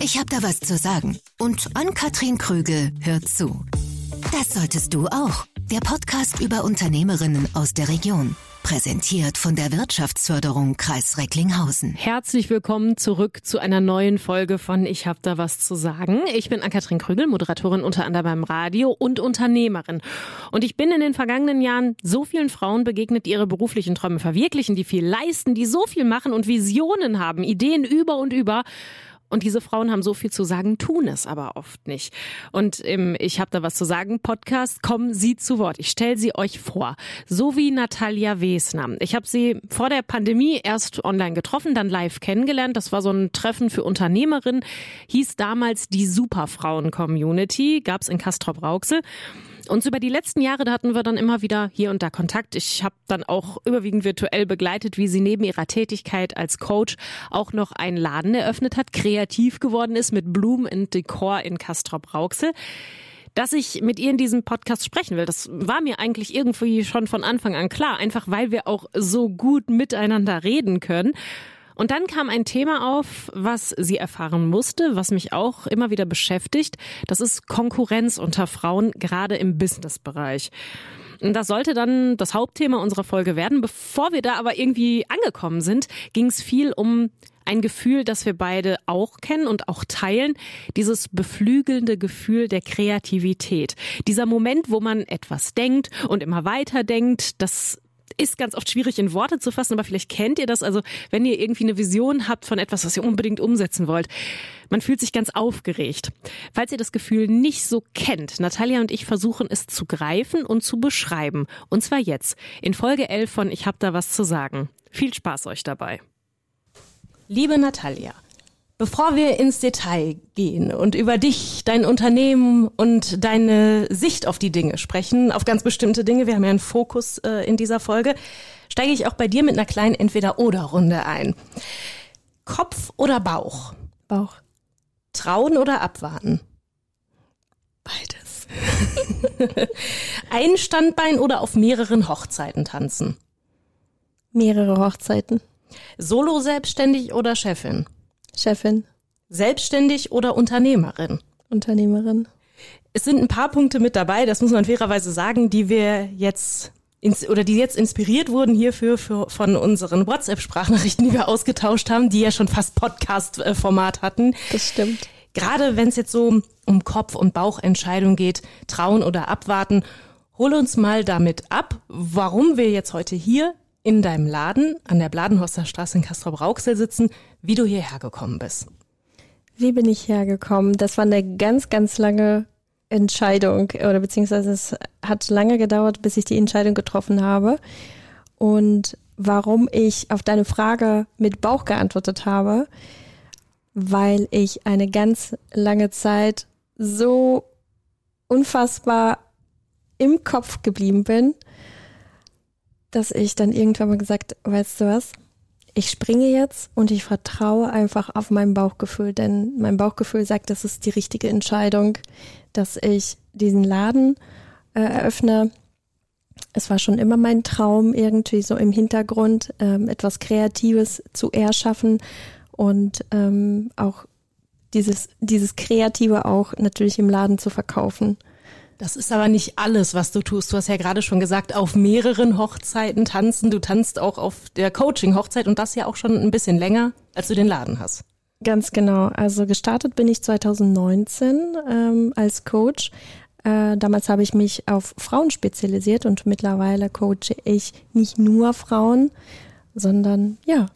Ich habe da was zu sagen. Und Ann-Kathrin Krügel hört zu. Das solltest du auch. Der Podcast über Unternehmerinnen aus der Region. Präsentiert von der Wirtschaftsförderung Kreis Recklinghausen. Herzlich willkommen zurück zu einer neuen Folge von Ich hab da was zu sagen. Ich bin Ann-Kathrin Krügel, Moderatorin unter anderem beim Radio und Unternehmerin. Und ich bin in den vergangenen Jahren so vielen Frauen begegnet, die ihre beruflichen Träume verwirklichen, die viel leisten, die so viel machen und Visionen haben, Ideen über und über. Und diese Frauen haben so viel zu sagen, tun es aber oft nicht. Und im Ich habe da was zu sagen Podcast kommen Sie zu Wort. Ich stelle sie euch vor. So wie Natalia Wesner. Ich habe sie vor der Pandemie erst online getroffen, dann live kennengelernt. Das war so ein Treffen für Unternehmerinnen. Hieß damals die Superfrauen-Community. Gab's in Castrop-Rauxel. Und über die letzten Jahre, da hatten wir dann immer wieder hier und da Kontakt. Ich habe dann auch überwiegend virtuell begleitet, wie sie neben ihrer Tätigkeit als Coach auch noch einen Laden eröffnet hat, kreativ geworden ist mit Blumen und Dekor in Castrop-Rauxel dass ich mit ihr in diesem Podcast sprechen will. Das war mir eigentlich irgendwie schon von Anfang an klar, einfach weil wir auch so gut miteinander reden können. Und dann kam ein Thema auf, was sie erfahren musste, was mich auch immer wieder beschäftigt. Das ist Konkurrenz unter Frauen, gerade im Businessbereich. Das sollte dann das Hauptthema unserer Folge werden. Bevor wir da aber irgendwie angekommen sind, ging es viel um ein Gefühl, das wir beide auch kennen und auch teilen, dieses beflügelnde Gefühl der Kreativität. Dieser Moment, wo man etwas denkt und immer weiter denkt, das ist ganz oft schwierig in Worte zu fassen, aber vielleicht kennt ihr das. Also wenn ihr irgendwie eine Vision habt von etwas, was ihr unbedingt umsetzen wollt, man fühlt sich ganz aufgeregt. Falls ihr das Gefühl nicht so kennt, Natalia und ich versuchen es zu greifen und zu beschreiben. Und zwar jetzt, in Folge 11 von Ich hab da was zu sagen. Viel Spaß euch dabei. Liebe Natalia, Bevor wir ins Detail gehen und über dich, dein Unternehmen und deine Sicht auf die Dinge sprechen, auf ganz bestimmte Dinge, wir haben ja einen Fokus äh, in dieser Folge, steige ich auch bei dir mit einer kleinen Entweder-Oder-Runde ein. Kopf oder Bauch? Bauch. Trauen oder abwarten? Beides. Ein Standbein oder auf mehreren Hochzeiten tanzen? Mehrere Hochzeiten. Solo selbstständig oder Chefin? Chefin. Selbstständig oder Unternehmerin? Unternehmerin. Es sind ein paar Punkte mit dabei, das muss man fairerweise sagen, die wir jetzt ins, oder die jetzt inspiriert wurden hierfür für, von unseren WhatsApp-Sprachnachrichten, die wir ausgetauscht haben, die ja schon fast Podcast-Format hatten. Das stimmt. Gerade wenn es jetzt so um Kopf- und Bauchentscheidung geht, trauen oder abwarten, hol uns mal damit ab, warum wir jetzt heute hier in deinem Laden an der Bladenhorster Straße in Castrop-Rauxel sitzen, wie du hierher gekommen bist. Wie bin ich hergekommen? Das war eine ganz, ganz lange Entscheidung oder beziehungsweise es hat lange gedauert, bis ich die Entscheidung getroffen habe. Und warum ich auf deine Frage mit Bauch geantwortet habe, weil ich eine ganz lange Zeit so unfassbar im Kopf geblieben bin, dass ich dann irgendwann mal gesagt, weißt du was? Ich springe jetzt und ich vertraue einfach auf mein Bauchgefühl, denn mein Bauchgefühl sagt, das ist die richtige Entscheidung, dass ich diesen Laden äh, eröffne. Es war schon immer mein Traum, irgendwie so im Hintergrund ähm, etwas Kreatives zu erschaffen und ähm, auch dieses, dieses Kreative auch natürlich im Laden zu verkaufen. Das ist aber nicht alles, was du tust. Du hast ja gerade schon gesagt, auf mehreren Hochzeiten tanzen. Du tanzt auch auf der Coaching-Hochzeit und das ja auch schon ein bisschen länger, als du den Laden hast. Ganz genau. Also gestartet bin ich 2019 ähm, als Coach. Äh, damals habe ich mich auf Frauen spezialisiert und mittlerweile coache ich nicht nur Frauen, sondern ja,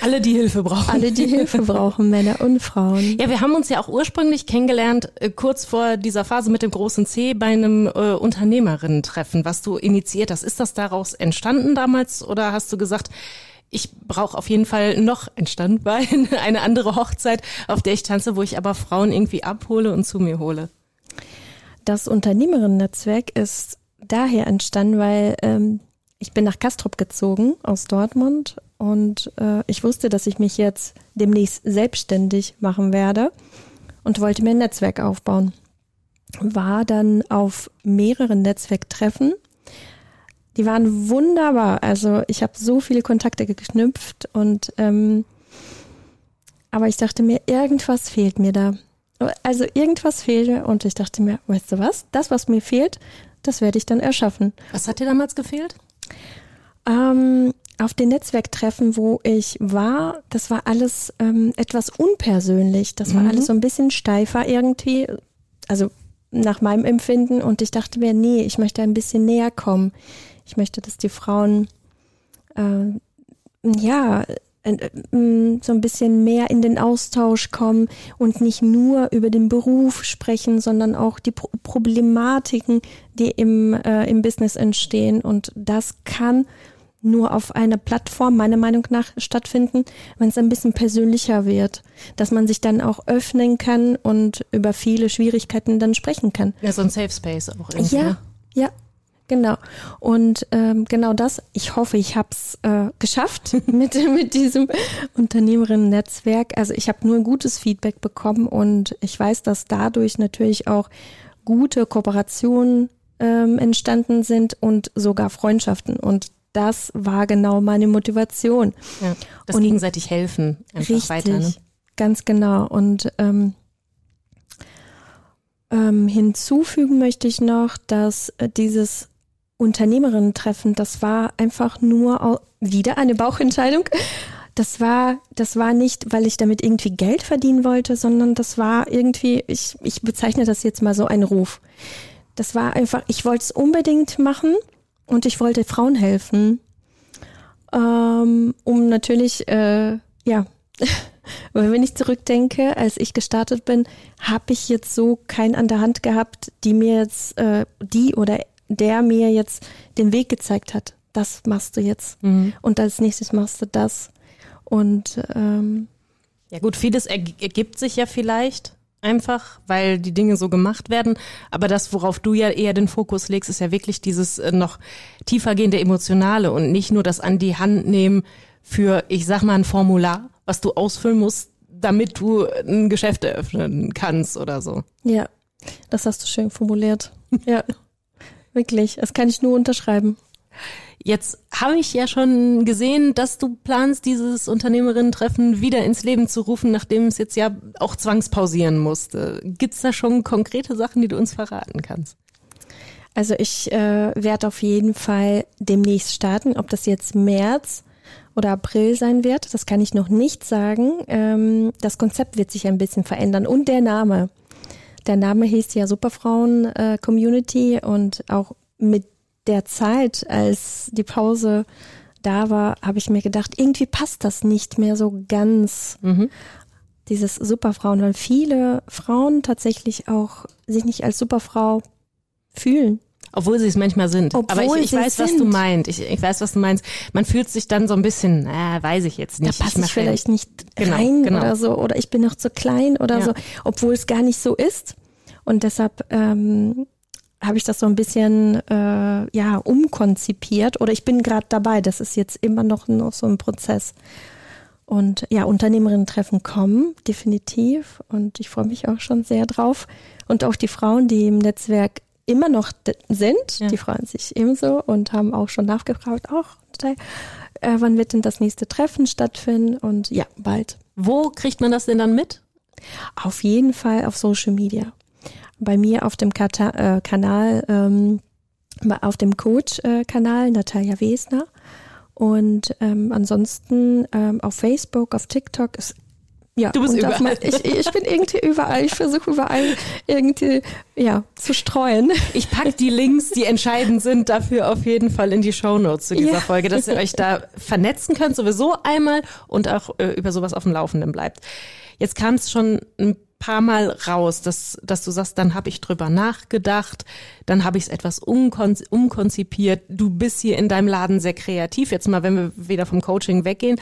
alle, die Hilfe brauchen. Alle, die Hilfe brauchen, Männer und Frauen. Ja, wir haben uns ja auch ursprünglich kennengelernt, äh, kurz vor dieser Phase mit dem großen C bei einem äh, Unternehmerinnen-Treffen, was du initiiert hast. Ist das daraus entstanden damals oder hast du gesagt, ich brauche auf jeden Fall noch ein Standbein, eine andere Hochzeit, auf der ich tanze, wo ich aber Frauen irgendwie abhole und zu mir hole? Das Unternehmerinnen-Netzwerk ist daher entstanden, weil ähm, ich bin nach Kastrop gezogen aus Dortmund und äh, ich wusste, dass ich mich jetzt demnächst selbstständig machen werde und wollte mir ein Netzwerk aufbauen. War dann auf mehreren Netzwerktreffen. Die waren wunderbar. Also ich habe so viele Kontakte geknüpft und ähm, aber ich dachte mir, irgendwas fehlt mir da. Also irgendwas fehlt mir und ich dachte mir, weißt du was, das, was mir fehlt, das werde ich dann erschaffen. Was hat dir damals gefehlt? Ähm, auf den Netzwerktreffen, wo ich war, das war alles ähm, etwas unpersönlich. Das war Mhm. alles so ein bisschen steifer irgendwie. Also nach meinem Empfinden. Und ich dachte mir, nee, ich möchte ein bisschen näher kommen. Ich möchte, dass die Frauen äh, ja äh, äh, so ein bisschen mehr in den Austausch kommen und nicht nur über den Beruf sprechen, sondern auch die Pro Problematiken, die im, äh, im Business entstehen. Und das kann nur auf einer Plattform, meiner Meinung nach, stattfinden, wenn es ein bisschen persönlicher wird, dass man sich dann auch öffnen kann und über viele Schwierigkeiten dann sprechen kann. Ja, so ein Safe Space auch irgendwie. Ja, ne? ja, genau. Und ähm, genau das, ich hoffe, ich habe es äh, geschafft mit, mit diesem Unternehmerinnen-Netzwerk. Also ich habe nur gutes Feedback bekommen und ich weiß, dass dadurch natürlich auch gute Kooperationen ähm, entstanden sind und sogar Freundschaften. Und das war genau meine Motivation. Ja. Das Und- gegenseitig helfen einfach Richtig, weiter. Ne? ganz genau. Und ähm, ähm, hinzufügen möchte ich noch, dass äh, dieses Unternehmerinnen-Treffen, das war einfach nur wieder eine Bauchentscheidung. Das war, das war nicht, weil ich damit irgendwie Geld verdienen wollte, sondern das war irgendwie, ich, ich bezeichne das jetzt mal so ein Ruf. Das war einfach, ich wollte es unbedingt machen und ich wollte Frauen helfen, ähm, um natürlich, äh, ja, wenn ich zurückdenke, als ich gestartet bin, habe ich jetzt so keinen an der Hand gehabt, die mir jetzt, äh, die oder der mir jetzt den Weg gezeigt hat. Das machst du jetzt. Mhm. Und als nächstes machst du das. Und ähm, Ja gut, vieles erg- ergibt sich ja vielleicht einfach, weil die Dinge so gemacht werden. Aber das, worauf du ja eher den Fokus legst, ist ja wirklich dieses äh, noch tiefergehende Emotionale und nicht nur das an die Hand nehmen für, ich sag mal, ein Formular, was du ausfüllen musst, damit du ein Geschäft eröffnen kannst oder so. ja, das hast du schön formuliert. Ja, wirklich. Das kann ich nur unterschreiben. Jetzt habe ich ja schon gesehen, dass du planst, dieses Unternehmerinnen-Treffen wieder ins Leben zu rufen, nachdem es jetzt ja auch zwangspausieren musste. Gibt's da schon konkrete Sachen, die du uns verraten kannst? Also ich äh, werde auf jeden Fall demnächst starten. Ob das jetzt März oder April sein wird, das kann ich noch nicht sagen. Ähm, das Konzept wird sich ein bisschen verändern und der Name. Der Name hieß ja Superfrauen äh, Community und auch mit der Zeit, als die Pause da war, habe ich mir gedacht, irgendwie passt das nicht mehr so ganz Mhm. dieses Superfrauen, weil viele Frauen tatsächlich auch sich nicht als Superfrau fühlen. Obwohl sie es manchmal sind. Obwohl Aber ich, ich weiß, es was du sind. meinst. Ich, ich weiß, was du meinst. Man fühlt sich dann so ein bisschen, na, weiß ich jetzt nicht. da passe ich, mache- vielleicht nicht Genau, rein genau. oder so oder ich bin noch zu klein oder Ja. so, obwohl es gar nicht so ist. Und deshalb ähm, habe ich das so ein bisschen äh, ja umkonzipiert oder ich bin gerade dabei. Das ist jetzt immer noch, noch so ein Prozess. Und ja, Unternehmerinnen-Treffen kommen, definitiv. Und ich freue mich auch schon sehr drauf. Und auch die Frauen, die im Netzwerk immer noch sind, Ja. die freuen sich ebenso und haben auch schon nachgefragt, auch äh, wann wird denn das nächste Treffen stattfinden? Und ja, bald. Wo kriegt man das denn dann mit? Auf jeden Fall auf Social Media. Bei mir auf dem Kata äh, Kanal, ähm, auf dem Coach-Kanal Natalia Wesner. Und ähm, ansonsten ähm, auf Facebook, auf TikTok ist ja, Du bist überall. mein- ich, ich bin irgendwie überall. Ich versuche überall irgendwie ja zu streuen. Ich pack die Links, die entscheidend sind, dafür auf jeden Fall in die Shownotes zu dieser Ja. Folge, dass ihr euch da vernetzen könnt, sowieso einmal und auch äh, über sowas auf dem Laufenden bleibt. Jetzt kam es schon ein paar Mal raus, dass, dass du sagst, dann habe ich drüber nachgedacht, dann habe ich es etwas umkon umkonzipiert. Du bist hier in deinem Laden sehr kreativ. Jetzt mal, wenn wir wieder vom Coaching weggehen.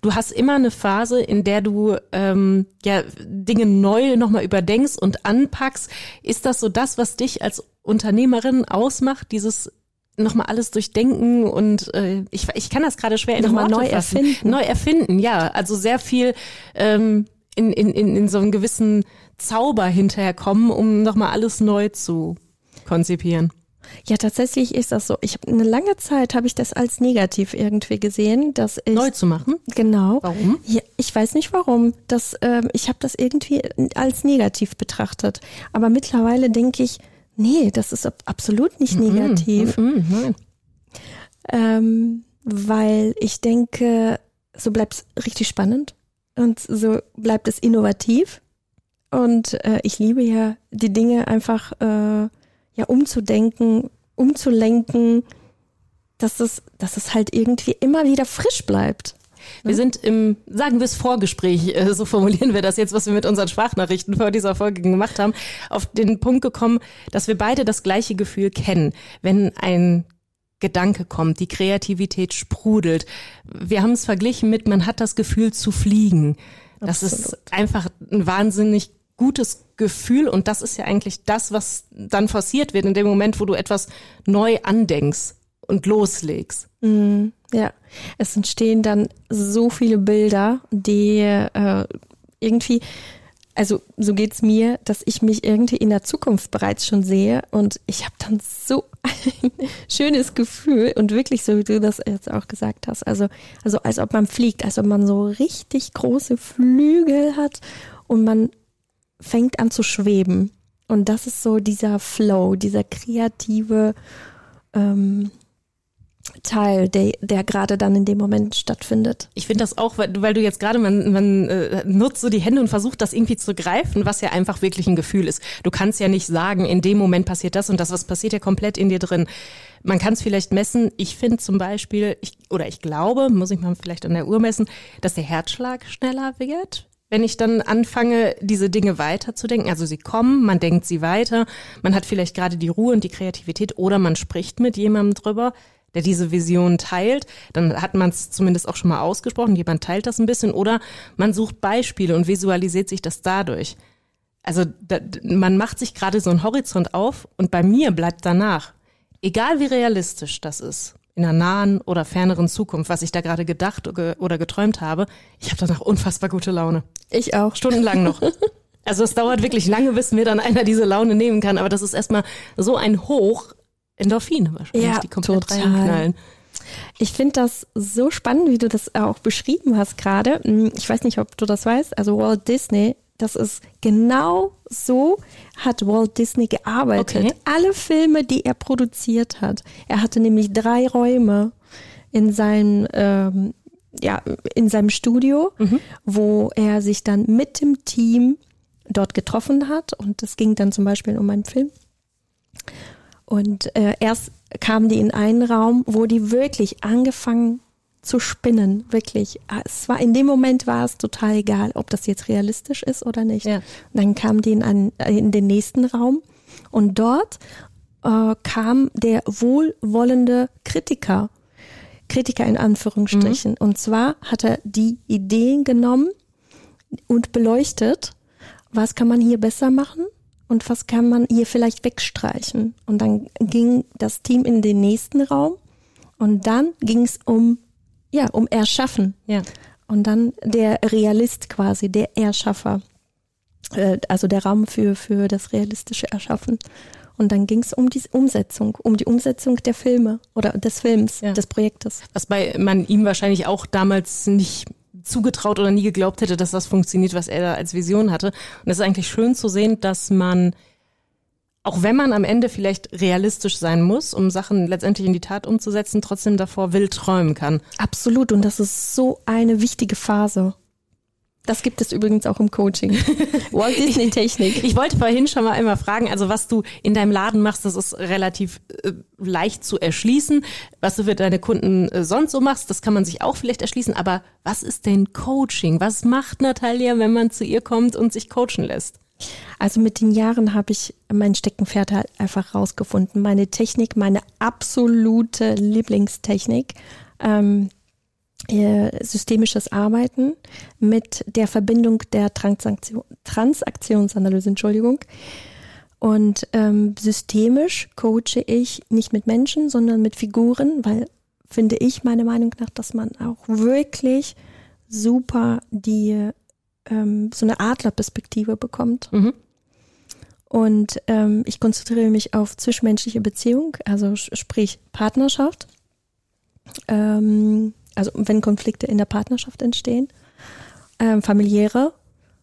Du hast immer eine Phase, in der du ähm, ja Dinge neu nochmal überdenkst und anpackst. Ist das so das, was dich als Unternehmerin ausmacht, dieses nochmal alles durchdenken und äh, ich, ich kann das gerade schwer in Nochmal Worte neu fassen. erfinden. Neu erfinden, ja. Also sehr viel ähm, in, in, in, in so einen gewissen Zauber hinterher kommen, um nochmal alles neu zu konzipieren. Ja, tatsächlich ist das so. Ich habe eine lange Zeit habe ich das als negativ irgendwie gesehen, dass ich Neu zu machen? genau. Warum? Ja, ich weiß nicht warum. Das, ähm, ich habe das irgendwie als negativ betrachtet. Aber mittlerweile denke ich, nee, das ist ab- absolut nicht negativ, Mhm, nein. ähm, weil ich denke, so bleibt es richtig spannend und so bleibt es innovativ. Und äh, ich liebe ja die Dinge einfach äh, ja umzudenken, umzulenken, dass es, dass es halt irgendwie immer wieder frisch bleibt. Wir sind im, sagen wir es Vorgespräch, äh, so formulieren wir das jetzt, was wir mit unseren Sprachnachrichten vor dieser Folge gemacht haben, auf den Punkt gekommen, dass wir beide das gleiche Gefühl kennen, wenn ein Gedanke kommt, die Kreativität sprudelt. Wir haben es verglichen mit, man hat das Gefühl zu fliegen. Das ist Absolut. einfach ein wahnsinnig gutes Gefühl und das ist ja eigentlich das, was dann forciert wird in dem Moment, wo du etwas neu andenkst und loslegst. Mm, ja, es entstehen dann so viele Bilder, die äh, irgendwie, also so geht's mir, dass ich mich irgendwie in der Zukunft bereits schon sehe und ich habe dann so ein schönes Gefühl und wirklich so wie du das jetzt auch gesagt hast, also also als ob man fliegt, als ob man so richtig große Flügel hat und man fängt an zu schweben. Und das ist so dieser Flow, dieser kreative ähm, Teil, der, der gerade dann in dem Moment stattfindet. Ich finde das auch, weil, du- weil du jetzt gerade, man, man äh, nutzt so die Hände und versucht das irgendwie zu greifen, was ja einfach wirklich ein Gefühl ist. Du kannst ja nicht sagen, in dem Moment passiert das und das, was passiert ja komplett in dir drin. Man kann es vielleicht messen. Ich finde zum Beispiel, ich, oder ich glaube, muss ich mal vielleicht an der Uhr messen, dass der Herzschlag schneller wird. Wenn ich dann anfange, diese Dinge weiterzudenken, also sie kommen, man denkt sie weiter, man hat vielleicht gerade die Ruhe und die Kreativität oder man spricht mit jemandem drüber, der diese Vision teilt, dann hat man es zumindest auch schon mal ausgesprochen, jemand teilt das ein bisschen oder man sucht Beispiele und visualisiert sich das dadurch. Also da, man macht sich gerade so einen Horizont auf und bei mir bleibt danach, egal wie realistisch das ist, in einer nahen oder ferneren Zukunft, was ich da gerade gedacht oder oder geträumt habe, ich habe danach unfassbar gute Laune. Ich auch. Stundenlang noch. Also es dauert wirklich lange, bis mir dann einer diese Laune nehmen kann, aber das ist erstmal so ein Hoch Endorphine wahrscheinlich, Ja, die komplett total. reinknallen. Ich finde das so spannend, wie du das auch beschrieben hast gerade. Hm, Ich weiß nicht, ob du das weißt. Also Walt Disney, das ist genau so hat Walt Disney gearbeitet. Okay. Alle Filme, die er produziert hat. Er hatte nämlich drei Räume in seinem ähm, ja, in seinem Studio, wo er sich dann mit dem Team dort getroffen hat. Und es ging dann zum Beispiel um einen Film. Und äh, erst kamen die in einen Raum, wo die wirklich angefangen zu spinnen, wirklich. Ah, Es war in dem Moment war es total egal, ob das jetzt realistisch ist oder nicht. Ja. Und dann kamen die in, einen, in den nächsten Raum und dort äh, kam der wohlwollende Kritiker, Kritiker in Anführungsstrichen. Und zwar hat er die Ideen genommen und beleuchtet, was kann man hier besser machen und was kann man hier vielleicht wegstreichen. Und dann ging das Team in den nächsten Raum und dann ging es um, ja, um Erschaffen. Ja. Und dann der Realist quasi, der Erschaffer. Äh, also der Raum für, für das realistische Erschaffen. Und dann ging es um die Umsetzung, um die Umsetzung der Filme oder des Films, Ja. des Projektes. Was bei man ihm wahrscheinlich auch damals nicht zugetraut oder nie geglaubt hätte, dass das funktioniert, was er da als Vision hatte. Und es ist eigentlich schön zu sehen, dass man, auch wenn man am Ende vielleicht realistisch sein muss, um Sachen letztendlich in die Tat umzusetzen, trotzdem davor wild träumen kann. Absolut. Und das ist so eine wichtige Phase. Das gibt es übrigens auch im Coaching. Walt Disney Technik. Ich wollte vorhin schon mal einmal fragen, also was du in deinem Laden machst, das ist relativ äh, leicht zu erschließen. Was du für deine Kunden äh, sonst so machst, das kann man sich auch vielleicht erschließen. Aber was ist denn Coaching? Was macht Natalia, wenn man zu ihr kommt und sich coachen lässt? Also mit den Jahren habe ich mein Steckenpferd halt einfach rausgefunden. Meine Technik, meine absolute Lieblingstechnik. Ähm, äh, systemisches Arbeiten mit der Verbindung der Transaktion, Transaktionsanalyse, Entschuldigung. Und ähm, systemisch coache ich nicht mit Menschen, sondern mit Figuren, weil finde ich meiner Meinung nach, dass man auch wirklich super die ähm, so eine Adlerperspektive bekommt. Mhm. Und ähm, ich konzentriere mich auf zwischenmenschliche Beziehung, also sprich Partnerschaft. Ähm, also wenn Konflikte in der Partnerschaft entstehen, ähm, familiäre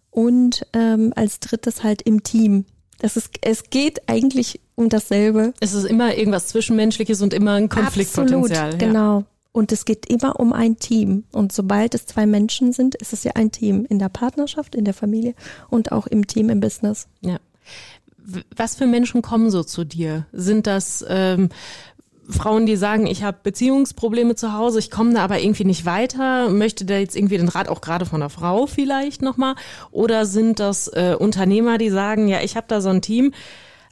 und ähm, als drittes halt im Team. Das ist, es geht eigentlich um dasselbe. Es ist immer irgendwas Zwischenmenschliches und immer ein Konfliktpotenzial. Absolut, genau. Und es geht immer um ein Team. Und sobald es zwei Menschen sind, ist es ja ein Team in der Partnerschaft, in der Familie und auch im Team im Business. Ja. Was für Menschen kommen so zu dir? Sind das ähm, Frauen, die sagen, ich habe Beziehungsprobleme zu Hause, ich komme da aber irgendwie nicht weiter, möchte da jetzt irgendwie den Rat auch gerade von einer Frau vielleicht nochmal? Oder sind das äh, Unternehmer, die sagen, ja, ich habe da so ein Team,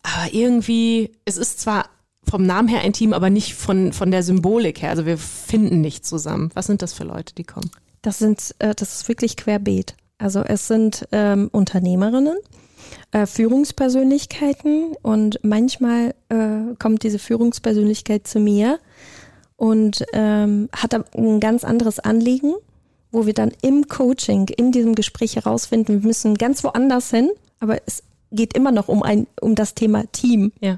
aber irgendwie, es ist zwar vom Namen her ein Team, aber nicht von, von der Symbolik her. Also wir finden nicht zusammen. Was sind das für Leute, die kommen? Das sind, äh, das ist wirklich querbeet. Also es sind ähm, Unternehmerinnen, äh, Führungspersönlichkeiten und manchmal äh, kommt diese Führungspersönlichkeit zu mir und ähm, hat ein ganz anderes Anliegen, wo wir dann im Coaching, in diesem Gespräch herausfinden, wir müssen ganz woanders hin, aber es geht immer noch um ein um das Thema Team. Ja.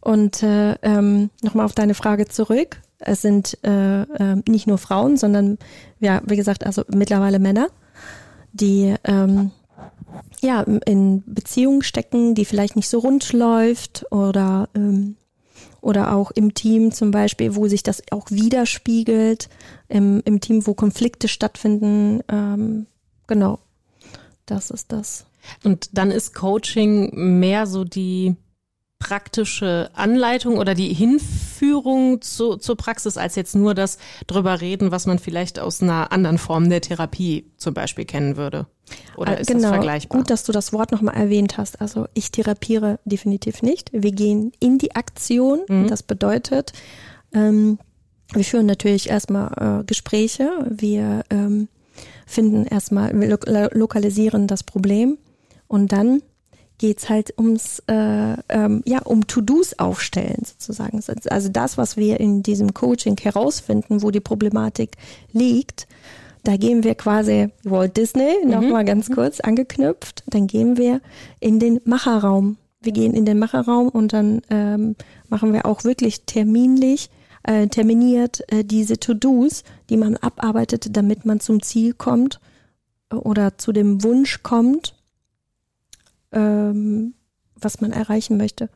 Und äh, ähm, nochmal auf deine Frage zurück. Es sind äh, äh, nicht nur Frauen, sondern ja, wie gesagt, also mittlerweile Männer, die ähm, ja, in Beziehungen stecken, die vielleicht nicht so rund läuft oder, ähm, oder auch im Team zum Beispiel, wo sich das auch widerspiegelt, im, im Team, wo Konflikte stattfinden. Ähm, genau, das ist das. Und dann ist Coaching mehr so die praktische Anleitung oder die Hinführung zu, zur Praxis als jetzt nur das drüber reden, was man vielleicht aus einer anderen Form der Therapie zum Beispiel kennen würde? Oder ist genau. das vergleichbar? Gut, dass du das Wort nochmal erwähnt hast. Also ich therapiere definitiv nicht. Wir gehen in die Aktion. Mhm. Das bedeutet, ähm, wir führen natürlich erstmal äh, Gespräche. Wir ähm, finden erstmal, wir lo lokalisieren das Problem und dann geht's halt ums, äh, ähm, ja, um To-Dos aufstellen sozusagen. Also das, was wir in diesem Coaching herausfinden, wo die Problematik liegt, da gehen wir quasi Walt Disney, mhm. nochmal ganz mhm. kurz angeknüpft, dann gehen wir in den Macherraum. Wir gehen in den Macherraum und dann ähm, machen wir auch wirklich terminlich, äh, terminiert äh, diese To-Dos, die man abarbeitet, damit man zum Ziel kommt äh, oder zu dem Wunsch kommt ähm, was man erreichen möchte.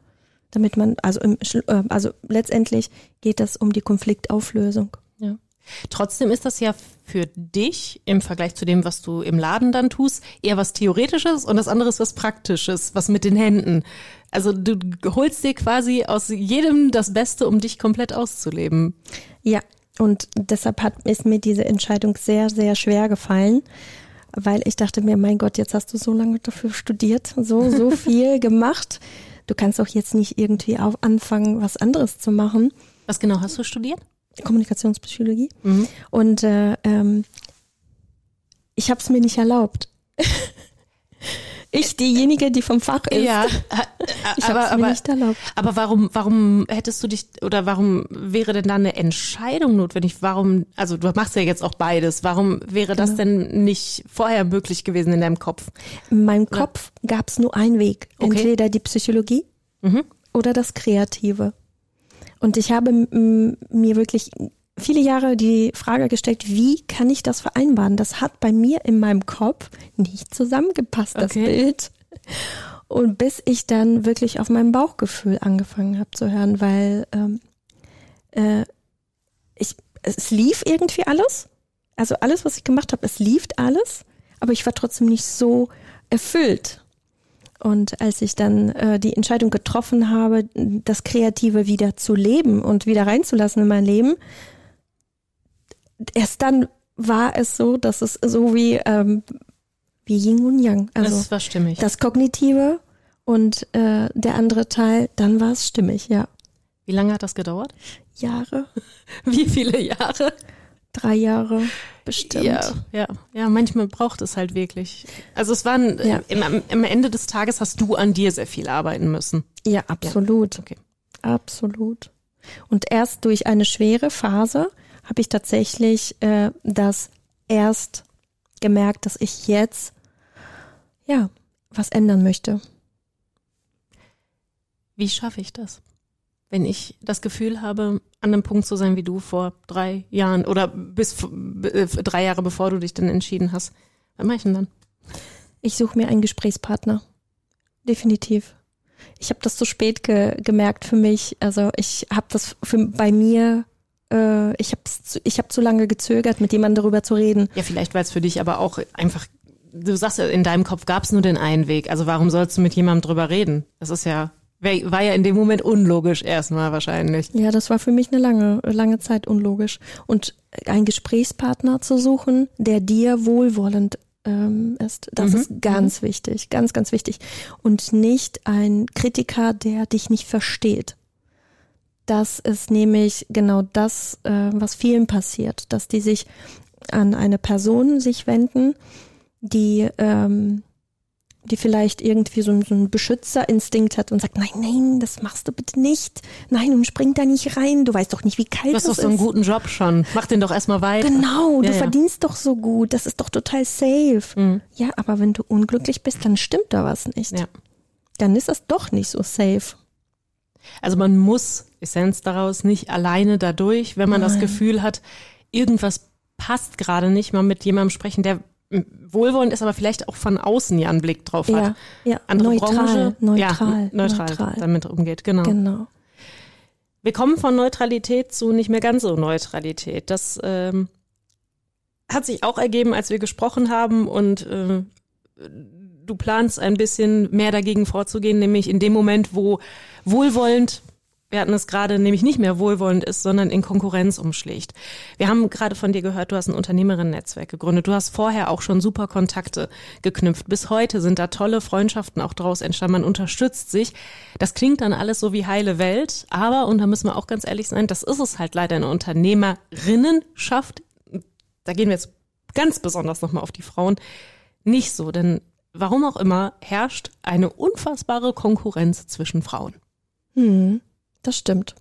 Damit man, also, im, äh, also letztendlich geht das um die Konfliktauflösung. Ja. Trotzdem ist das ja für dich im Vergleich zu dem, was du im Laden dann tust, eher was Theoretisches und das andere ist was Praktisches, was mit den Händen. Also du holst dir quasi aus jedem das Beste, um dich komplett auszuleben. Ja, und deshalb hat, ist mir diese Entscheidung sehr, sehr schwer gefallen, weil ich dachte mir, mein Gott, jetzt hast du so lange dafür studiert, so, so viel gemacht. Du kannst auch jetzt nicht irgendwie auf anfangen, was anderes zu machen. Was genau hast du studiert? Kommunikationspsychologie. Mhm. Und äh, ähm, ich habe es mir nicht erlaubt. ich diejenige, die vom Fach ist. Ja, ich aber, aber, nicht erlaubt. aber warum, warum hättest du dich oder warum wäre denn da eine Entscheidung notwendig? Warum, also du machst ja jetzt auch beides. Warum wäre das genau. denn nicht vorher möglich gewesen in deinem Kopf? In meinem Kopf gab es nur einen Weg. Okay. Entweder die Psychologie mhm. oder das Kreative. Und ich habe mir wirklich viele Jahre die Frage gestellt, wie kann ich das vereinbaren? Das hat bei mir in meinem Kopf nicht zusammengepasst, das okay. Bild. Und bis ich dann wirklich auf mein Bauchgefühl angefangen habe zu hören, weil ähm, äh, ich, es lief irgendwie alles. Also alles, was ich gemacht habe, es lief alles, aber ich war trotzdem nicht so erfüllt. Und als ich dann äh, die Entscheidung getroffen habe, das Kreative wieder zu leben und wieder reinzulassen in mein Leben, erst dann war es so, dass es so wie, ähm, wie Yin und Yang. Also das war stimmig. Das Kognitive und äh, der andere Teil, dann war es stimmig, ja. Wie lange hat das gedauert? Jahre. Wie viele Jahre? Drei Jahre bestimmt. Ja, ja, ja, manchmal braucht es halt wirklich. Also es waren, ja. im, am Ende des Tages hast du an dir sehr viel arbeiten müssen. Ja, absolut. Ja. Okay. Absolut. Und erst durch eine schwere Phase habe ich tatsächlich äh, das erst gemerkt, dass ich jetzt ja was ändern möchte. Wie schaffe ich das? Wenn ich das Gefühl habe, an einem Punkt zu sein wie du vor drei Jahren oder bis äh, drei Jahre bevor du dich dann entschieden hast. Was mache ich denn dann? Ich suche mir einen Gesprächspartner. Definitiv. Ich habe das zu spät ge gemerkt für mich. Also ich habe das für, bei mir, äh, ich habe ich hab zu lange gezögert, mit jemandem darüber zu reden. Ja, vielleicht war es für dich aber auch einfach, du sagst ja, in deinem Kopf gab es nur den einen Weg. Also warum sollst du mit jemandem drüber reden? Das ist ja, war ja in dem Moment unlogisch erstmal wahrscheinlich. Ja, das war für mich eine lange, lange Zeit unlogisch. Und einen Gesprächspartner zu suchen, der dir wohlwollend ähm, ist. Das mhm. ist ganz mhm. wichtig, ganz, ganz wichtig. Und nicht ein Kritiker, der dich nicht versteht. Das ist nämlich genau das, äh, was vielen passiert, dass die sich an eine Person sich wenden, die ähm, die vielleicht irgendwie so, so einen Beschützerinstinkt hat und sagt, nein, nein, das machst du bitte nicht. Nein, und spring da nicht rein. Du weißt doch nicht, wie kalt das ist. Du hast doch so einen guten Job schon. Mach den doch erstmal weiter. Genau, ja, du ja. verdienst doch so gut. Das ist doch total safe. Mhm. Ja, aber wenn du unglücklich bist, dann stimmt da was nicht. Ja. Dann ist das doch nicht so safe. Also man muss Essenz daraus nicht alleine dadurch, wenn man Nein. das Gefühl hat, irgendwas passt gerade nicht, mal mit jemandem sprechen, der wohlwollend ist, aber vielleicht auch von außen ja einen Blick drauf hat. Ja, ja. Andere neutral, Branche, neutral, ja, neutral, neutral damit umgeht, genau. Genau. Wir kommen von Neutralität zu nicht mehr ganz so Neutralität. Das ähm, hat sich auch ergeben, als wir gesprochen haben und äh, du planst ein bisschen mehr dagegen vorzugehen, nämlich in dem Moment, wo wohlwollend wir hatten es gerade nämlich nicht mehr wohlwollend ist, sondern in Konkurrenz umschlägt. Wir haben gerade von dir gehört, du hast ein Unternehmerinnen-Netzwerk gegründet. Du hast vorher auch schon super Kontakte geknüpft. Bis heute sind da tolle Freundschaften auch draus entstanden. Man unterstützt sich. Das klingt dann alles so wie heile Welt. Aber, und da müssen wir auch ganz ehrlich sein, das ist es halt leider eine Unternehmerinnenschaft. Da gehen wir jetzt ganz besonders nochmal auf die Frauen. Nicht so, denn warum auch immer herrscht eine unfassbare Konkurrenz zwischen Frauen. Hm. Das stimmt.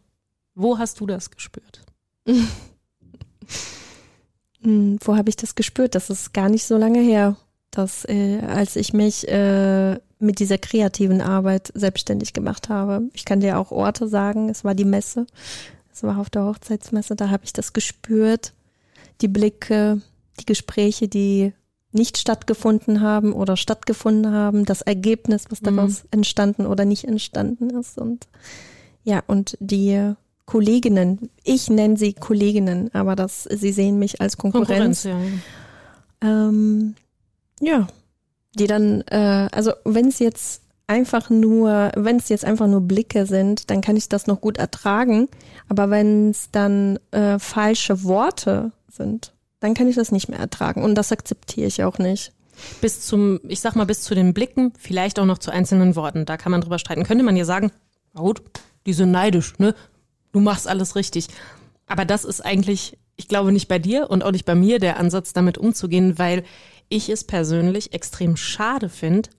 Wo hast du das gespürt? Hm, wo habe ich das gespürt? Das ist gar nicht so lange her, dass äh, als ich mich äh, mit dieser kreativen Arbeit selbstständig gemacht habe. Ich kann dir auch Orte sagen. Es war die Messe. Es war auf der Hochzeitsmesse. Da habe ich das gespürt. Die Blicke, die Gespräche, die nicht stattgefunden haben oder stattgefunden haben, das Ergebnis, was daraus mhm. entstanden oder nicht entstanden ist. Und ja, und die Kolleginnen, ich nenne sie Kolleginnen, aber das, sie sehen mich als Konkurrenz. Konkurrenz ja. Ähm, ja, die dann, äh, also wenn es jetzt einfach nur, wenn es jetzt einfach nur Blicke sind, dann kann ich das noch gut ertragen. Aber wenn es dann äh, falsche Worte sind, dann kann ich das nicht mehr ertragen. Und das akzeptiere ich auch nicht. Bis zum, ich sag mal, bis zu den Blicken, vielleicht auch noch zu einzelnen Worten. Da kann man drüber streiten. Könnte man ja sagen, gut, die sind neidisch, ne? Du machst alles richtig. Aber das ist eigentlich, ich glaube, nicht bei dir und auch nicht bei mir der Ansatz, damit umzugehen, weil ich es persönlich extrem schade finde,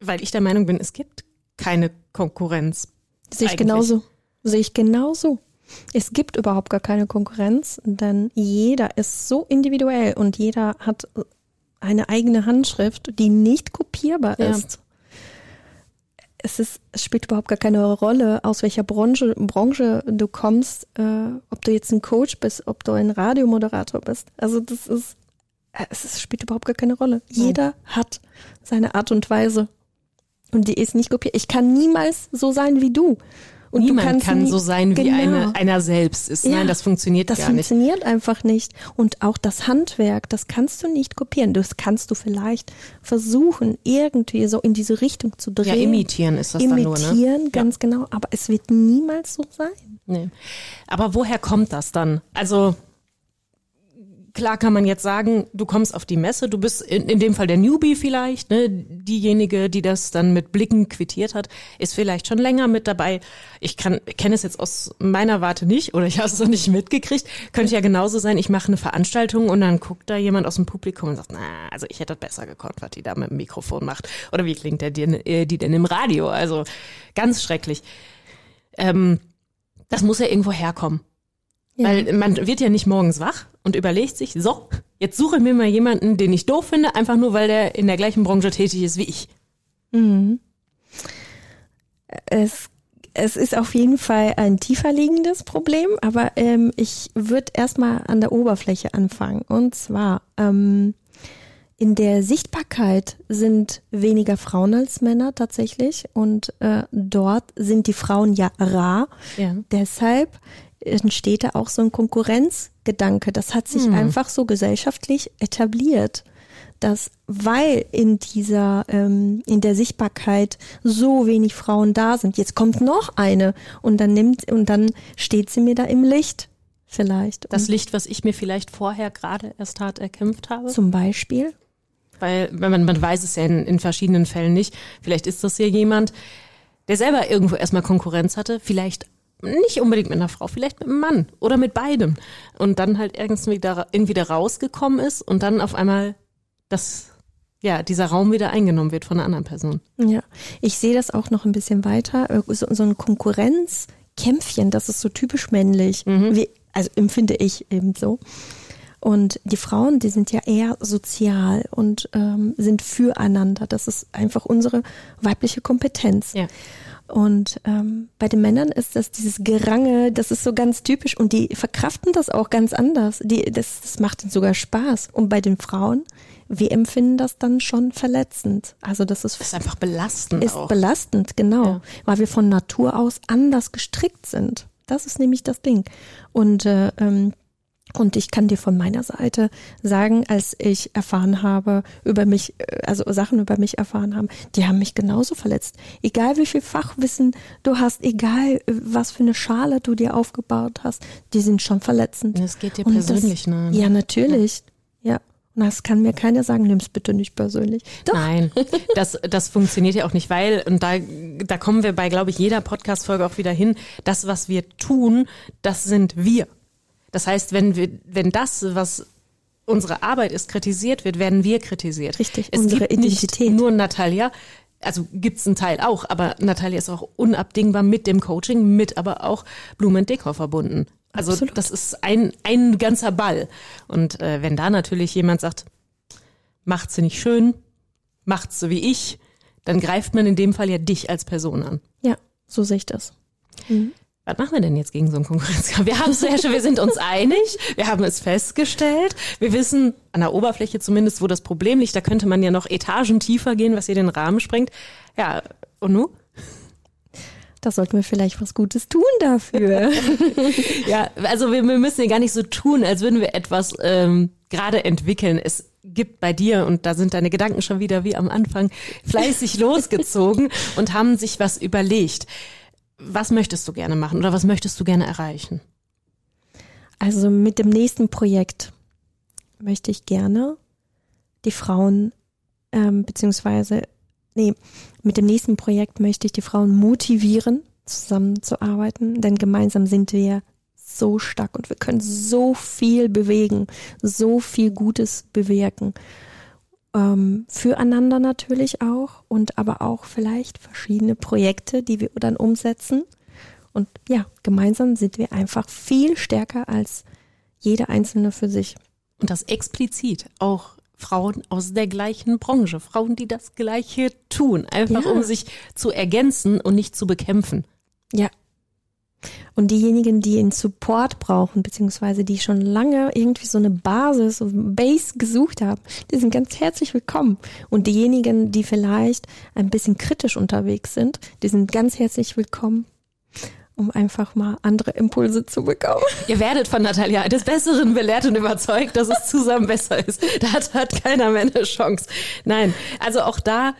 weil ich der Meinung bin, es gibt keine Konkurrenz. Sehe ich genauso. Sehe ich genauso. Es gibt überhaupt gar keine Konkurrenz, denn jeder ist so individuell und jeder hat eine eigene Handschrift, die nicht kopierbar ja. ist es, ist, es spielt überhaupt gar keine Rolle, aus welcher Branche, Branche du kommst, äh, ob du jetzt ein Coach bist, ob du ein Radiomoderator bist. Also das ist, es spielt überhaupt gar keine Rolle. Jeder hat seine Art und Weise. Und die ist nicht kopiert. Ich kann niemals so sein wie du. Und Niemand kann nie, so sein, wie genau. eine, einer selbst ist. Ja, Nein, das funktioniert das gar nicht. Das funktioniert einfach nicht. Und auch das Handwerk, das kannst du nicht kopieren. Das kannst du vielleicht versuchen, irgendwie so in diese Richtung zu drehen. Ja, imitieren ist das imitieren, dann nur, ne? Imitieren, ganz ja. genau. Aber es wird niemals so sein. Nee. Aber woher kommt das dann? Also Klar kann man jetzt sagen, du kommst auf die Messe, du bist in, in dem Fall der Newbie vielleicht, ne? diejenige, die das dann mit Blicken quittiert hat, ist vielleicht schon länger mit dabei. Ich kann kenne es jetzt aus meiner Warte nicht oder ich habe es noch nicht mitgekriegt. Könnte ja genauso sein, ich mache eine Veranstaltung und dann guckt da jemand aus dem Publikum und sagt, na, also ich hätte das besser gekonnt, was die da mit dem Mikrofon macht. Oder wie klingt der die, äh, die denn im Radio? Also ganz schrecklich. Ähm, das muss ja irgendwo herkommen. Ja. Weil man wird ja nicht morgens wach und überlegt sich, so, jetzt suche ich mir mal jemanden, den ich doof finde, einfach nur, weil der in der gleichen Branche tätig ist wie ich. Mhm. Es es ist auf jeden Fall ein tiefer liegendes Problem, aber ähm, ich würde erstmal an der Oberfläche anfangen. Und zwar ähm, in der Sichtbarkeit sind weniger Frauen als Männer tatsächlich und äh, dort sind die Frauen ja rar. Ja. Deshalb entsteht da auch so ein Konkurrenzgedanke. Das hat sich Hm. einfach so gesellschaftlich etabliert, dass weil in dieser ähm, in der Sichtbarkeit so wenig Frauen da sind, jetzt kommt noch eine und dann nimmt und dann steht sie mir da im Licht vielleicht. Das und Licht, was ich mir vielleicht vorher gerade erst hart erkämpft habe. zum Beispiel. Weil man, man weiß es ja in, in verschiedenen Fällen nicht. Vielleicht ist das ja jemand, der selber irgendwo erstmal Konkurrenz hatte, vielleicht nicht unbedingt mit einer Frau, vielleicht mit einem Mann oder mit beidem. Und dann halt irgendwie da, irgendwie da rausgekommen ist und dann auf einmal das, ja, dieser Raum wieder eingenommen wird von einer anderen Person. Ja, ich sehe das auch noch ein bisschen weiter. Äh, So, so ein Konkurrenzkämpfchen, das ist so typisch männlich. Wie, also empfinde ich eben so. Und die Frauen, die sind ja eher sozial und ähm, sind füreinander. Das ist einfach unsere weibliche Kompetenz. Ja. Und ähm, bei den Männern ist das dieses Gerange, das ist so ganz typisch und die verkraften das auch ganz anders. Die, das, das macht ihnen sogar Spaß. Und bei den Frauen, wir empfinden das dann schon verletzend. Also das ist, Das ist einfach belastend ist auch. belastend, genau, Ja. weil wir von Natur aus anders gestrickt sind. Das ist nämlich das Ding. Und äh, ähm, und ich kann dir von meiner Seite sagen, als ich erfahren habe über mich, äh, also Sachen über mich erfahren haben, die haben mich genauso verletzt. Egal wie viel Fachwissen du hast, egal äh, was für eine Schale du dir aufgebaut hast, die sind schon verletzend. Das geht dir Und persönlich das, nah. Ja, natürlich. Ja. Und das kann mir keiner sagen, nimm's bitte nicht persönlich. Doch. Nein, das, das funktioniert ja auch nicht, weil, und da, da kommen wir bei, glaube ich, jeder Podcast-Folge auch wieder hin, das, was wir tun, das sind wir. Das heißt, wenn wir, wenn das, was unsere Arbeit ist, kritisiert wird, werden wir kritisiert. Richtig, es unsere gibt nicht Identität. nur Natalia, also gibt's einen Teil auch, aber Natalia ist auch unabdingbar mit dem Coaching, mit aber auch Blumen Dekor verbunden. Also Absolut. das ist ein, ein ganzer Ball. Und äh, wenn da natürlich jemand sagt, macht sie nicht schön, macht's so wie ich, dann greift man in dem Fall ja dich als Person an. Ja, so sehe ich das. Was machen wir denn jetzt gegen so einen Konkurrenzkampf? Wir haben es ja schon, wir sind uns einig, wir haben es festgestellt, wir wissen an der Oberfläche zumindest, wo das Problem liegt. Da könnte man ja noch Etagen tiefer gehen, was hier den Rahmen sprengt. Ja, und nu? Da sollten wir vielleicht was Gutes tun dafür. Ja, also wir, wir müssen ja gar nicht so tun, als würden wir etwas ähm, gerade entwickeln. Es gibt bei dir, und da sind deine Gedanken schon wieder wie am Anfang, fleißig losgezogen und haben sich was überlegt. Was möchtest du gerne machen oder was möchtest du gerne erreichen? Also mit dem nächsten Projekt möchte ich gerne die Frauen, ähm, beziehungsweise, nee, mit dem nächsten Projekt möchte ich die Frauen motivieren, zusammenzuarbeiten, denn gemeinsam sind wir so stark und wir können so viel bewegen, so viel Gutes bewirken. Ähm, füreinander natürlich auch und aber auch vielleicht verschiedene Projekte, die wir dann umsetzen. Und ja, gemeinsam sind wir einfach viel stärker als jeder Einzelne für sich. Und das explizit auch Frauen aus der gleichen Branche, Frauen, die das Gleiche tun, einfach Ja. um sich zu ergänzen und nicht zu bekämpfen. Ja. Und diejenigen, die einen Support brauchen, beziehungsweise die schon lange irgendwie so eine Basis, so eine Base gesucht haben, die sind ganz herzlich willkommen. Und diejenigen, die vielleicht ein bisschen kritisch unterwegs sind, die sind ganz herzlich willkommen, um einfach mal andere Impulse zu bekommen. Ihr werdet von Natalia eines Besseren belehrt und überzeugt, dass es zusammen besser ist. Da hat keiner mehr eine Chance. Nein, also auch da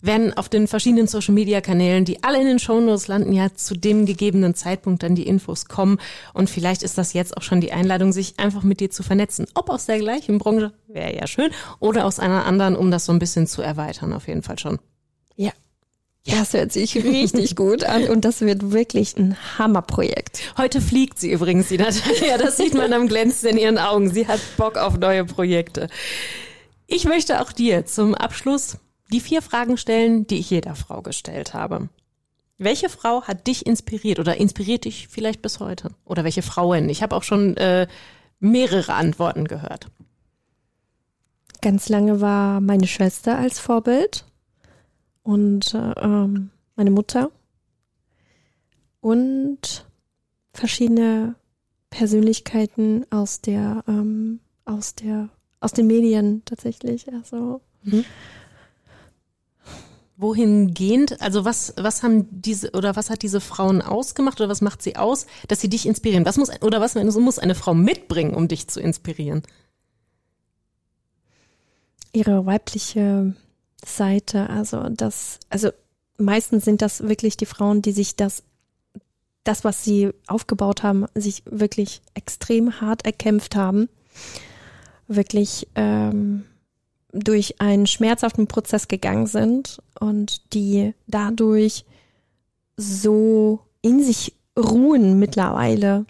werden auf den verschiedenen Social Media Kanälen, die alle in den Shownotes landen, ja zu dem gegebenen Zeitpunkt dann die Infos kommen. Und vielleicht ist das jetzt auch schon die Einladung, sich einfach mit dir zu vernetzen. Ob aus der gleichen Branche, wäre ja schön, oder aus einer anderen, um das so ein bisschen zu erweitern, auf jeden Fall schon. Ja. Das hört sich richtig gut an und das wird wirklich ein Hammerprojekt. Heute fliegt sie übrigens, die Natalia. Das sieht man am Glänzen in ihren Augen. Sie hat Bock auf neue Projekte. Ich möchte auch dir zum Abschluss die vier Fragen stellen, die ich jeder Frau gestellt habe. Welche Frau hat dich inspiriert oder inspiriert dich vielleicht bis heute? Oder welche Frauen? Ich habe auch schon äh, mehrere Antworten gehört. Ganz lange war meine Schwester als Vorbild und äh, ähm, meine Mutter. und verschiedene Persönlichkeiten aus der, ähm, aus der, aus den Medien tatsächlich. Also mhm. Wohingehend, also was, was haben diese oder was hat diese Frauen ausgemacht oder was macht sie aus, dass sie dich inspirieren? Was muss oder was muss eine Frau mitbringen, um dich zu inspirieren? Ihre weibliche Seite, also das, also meistens sind das wirklich die Frauen, die sich das, das, was sie aufgebaut haben, sich wirklich extrem hart erkämpft haben, wirklich ähm, durch einen schmerzhaften Prozess gegangen sind und die dadurch so in sich ruhen mittlerweile.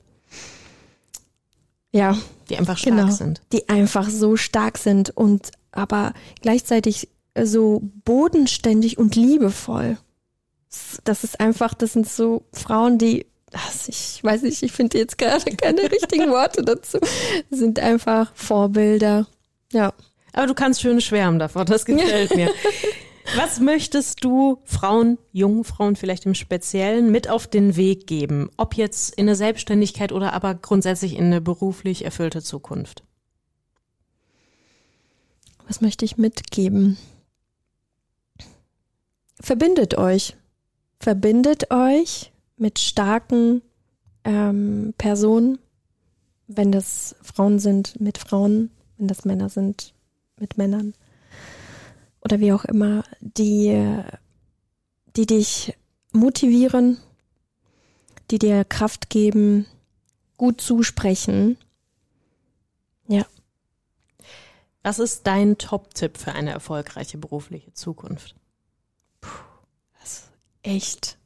Ja. Die einfach stark genau, sind. Die einfach so stark sind und aber gleichzeitig so bodenständig und liebevoll. Das ist einfach, das sind so Frauen, die, ich weiß nicht, ich finde jetzt gerade keine richtigen Worte dazu, sind einfach Vorbilder. Ja. Aber du kannst schön schwärmen davon, das gefällt mir. Was möchtest du Frauen, jungen Frauen vielleicht im Speziellen mit auf den Weg geben? Ob jetzt in eine Selbstständigkeit oder aber grundsätzlich in eine beruflich erfüllte Zukunft? Was möchte ich mitgeben? Verbindet euch. Verbindet euch mit starken ähm, Personen, wenn das Frauen sind, mit Frauen, wenn das Männer sind, mit Männern oder wie auch immer, die, die dich motivieren, die dir Kraft geben, gut zusprechen. Ja. Was ist dein Top-Tipp für eine erfolgreiche berufliche Zukunft? Puh, das ist echt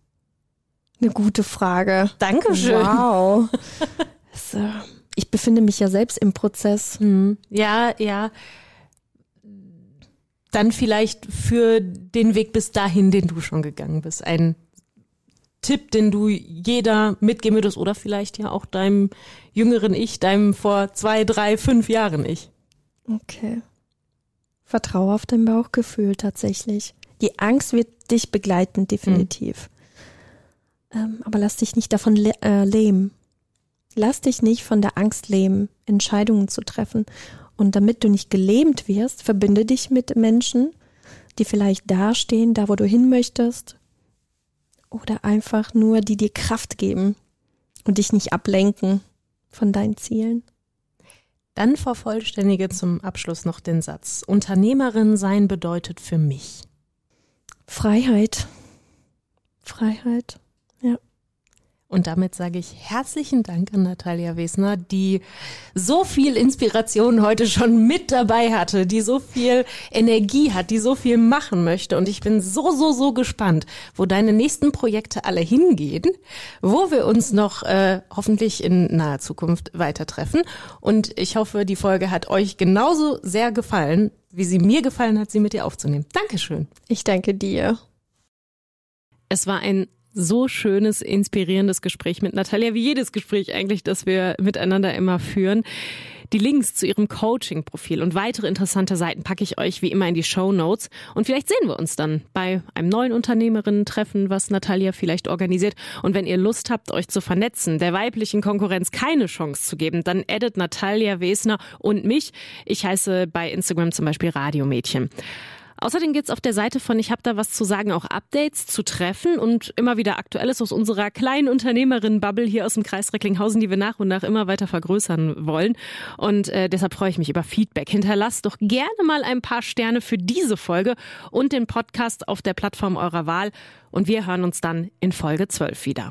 eine gute Frage. Dankeschön. Wow. das, äh, ich befinde mich ja selbst im Prozess. Mhm. Ja, ja dann vielleicht für den Weg bis dahin, den du schon gegangen bist. Ein Tipp, den du jeder mitgeben würdest oder vielleicht ja auch deinem jüngeren Ich, deinem vor zwei, drei, fünf Jahren Ich. Okay. Vertraue auf dein Bauchgefühl tatsächlich. Die Angst wird dich begleiten, definitiv. Mhm. Ähm, aber lass dich nicht davon äh, lähmen. Lass dich nicht von der Angst lähmen, Entscheidungen zu treffen. Und damit du nicht gelähmt wirst, verbinde dich mit Menschen, die vielleicht dastehen, da wo du hin möchtest. Oder einfach nur, die dir Kraft geben und dich nicht ablenken von deinen Zielen. Dann vervollständige zum Abschluss noch den Satz. Unternehmerin sein bedeutet für mich. Freiheit. Freiheit. Und damit sage ich herzlichen Dank an Natalia Wesner, die so viel Inspiration heute schon mit dabei hatte, die so viel Energie hat, die so viel machen möchte. Und ich bin so, so, so gespannt, wo deine nächsten Projekte alle hingehen, wo wir uns noch äh, hoffentlich in naher Zukunft weiter treffen. Und ich hoffe, die Folge hat euch genauso sehr gefallen, wie sie mir gefallen hat, sie mit dir aufzunehmen. Dankeschön. Ich danke dir. Es war ein so schönes, inspirierendes Gespräch mit Natalia, wie jedes Gespräch eigentlich, das wir miteinander immer führen. Die Links zu ihrem Coaching-Profil und weitere interessante Seiten packe ich euch wie immer in die Show Notes. Und vielleicht sehen wir uns dann bei einem neuen Unternehmerinnen-Treffen, was Natalia vielleicht organisiert. Und wenn ihr Lust habt, euch zu vernetzen, der weiblichen Konkurrenz keine Chance zu geben, dann addet Natalia Wesner und mich. Ich heiße bei Instagram zum Beispiel Radiomädchen. Außerdem gibt es auf der Seite von Ich hab da was zu sagen auch Updates zu treffen und immer wieder Aktuelles aus unserer kleinen Unternehmerin-Bubble hier aus dem Kreis Recklinghausen, die wir nach und nach immer weiter vergrößern wollen. Und äh, deshalb freue ich mich über Feedback. Hinterlasst doch gerne mal ein paar Sterne für diese Folge und den Podcast auf der Plattform eurer Wahl. Und wir hören uns dann in Folge 12 wieder.